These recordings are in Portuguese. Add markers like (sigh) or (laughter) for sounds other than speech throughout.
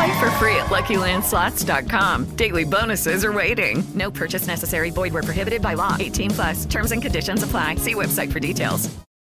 Play for free at LuckyLandSlots.com. Daily bonuses are waiting. No purchase necessary. Void where prohibited by law. 18 plus. Terms and conditions apply. See website for details.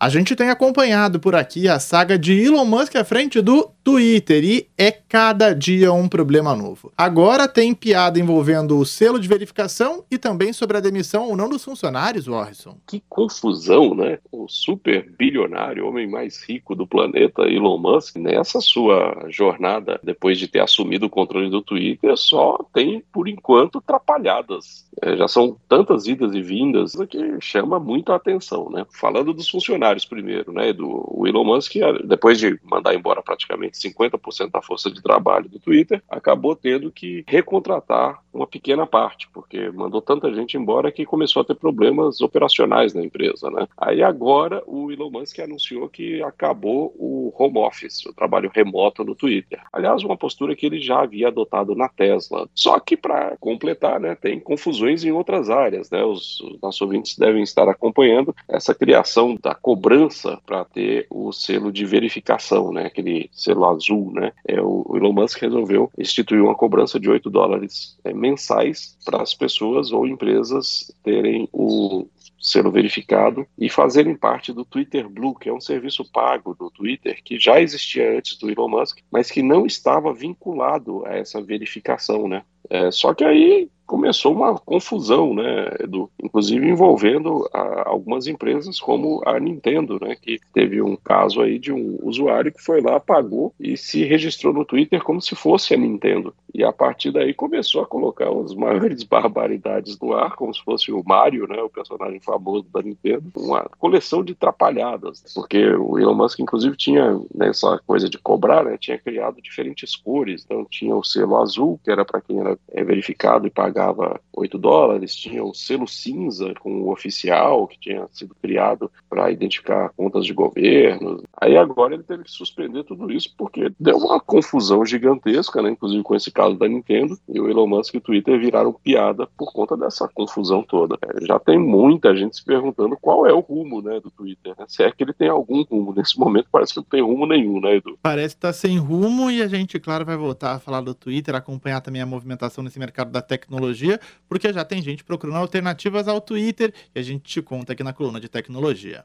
A gente tem acompanhado por aqui a saga de Elon Musk à frente do Twitter e é cada dia um problema novo. Agora tem piada envolvendo o selo de verificação e também sobre a demissão ou não dos funcionários, Warrison. Que confusão, né? O super bilionário, homem mais rico do planeta, Elon Musk, nessa sua jornada, depois de ter assumido o controle do Twitter, só tem, por enquanto, atrapalhadas. É, já são tantas idas e vindas que chama muito a atenção, né? Falando dos funcionários primeiro, né? Do Elon Musk, depois de mandar embora praticamente 50% da força de trabalho do Twitter, acabou tendo que recontratar uma pequena parte, porque mandou tanta gente embora que começou a ter problemas operacionais na empresa, né? Aí agora o Elon Musk anunciou que acabou o home office, o trabalho remoto no Twitter. Aliás, uma postura que ele já havia adotado na Tesla. Só que para completar, né, tem confusões em outras áreas, né? Os, os nossos ouvintes devem estar acompanhando essa criação da cobrança para ter o selo de verificação, né? Aquele selo azul, né? É, o Elon Musk resolveu instituir uma cobrança de 8 dólares é, mensais para as pessoas ou empresas terem o selo verificado e fazerem parte do Twitter Blue, que é um serviço pago do Twitter que já existia antes do Elon Musk, mas que não estava vinculado a essa verificação, né? É, só que aí começou uma confusão, né, Edu? Inclusive envolvendo a, algumas empresas como a Nintendo, né, que teve um caso aí de um usuário que foi lá, pagou e se registrou no Twitter como se fosse a Nintendo. E a partir daí começou a colocar as (laughs) maiores barbaridades no ar, como se fosse o Mario, né, o personagem famoso da Nintendo, uma coleção de trapalhadas, porque o Elon Musk inclusive tinha nessa coisa de cobrar, né, tinha criado diferentes cores, então tinha o selo azul, que era para quem era é, verificado e pagava 8 dólares, tinha o selo cinza com o oficial, que tinha sido criado para identificar contas de governo. Aí agora ele teve que suspender tudo isso porque deu uma confusão gigantesca, né, inclusive com esse caso da Nintendo, e o Elon Musk e o Twitter viraram piada por conta dessa confusão toda. É, já tem muita gente se perguntando qual é o rumo né, do Twitter, né? se é que ele tem algum rumo. Nesse momento parece que não tem rumo nenhum, né, Edu? Parece que tá sem rumo e a gente, claro, vai voltar a falar do Twitter, acompanhar também a movimentação nesse mercado da tecnologia, porque já tem gente procurando alternativas ao Twitter e a gente te conta aqui na coluna de tecnologia.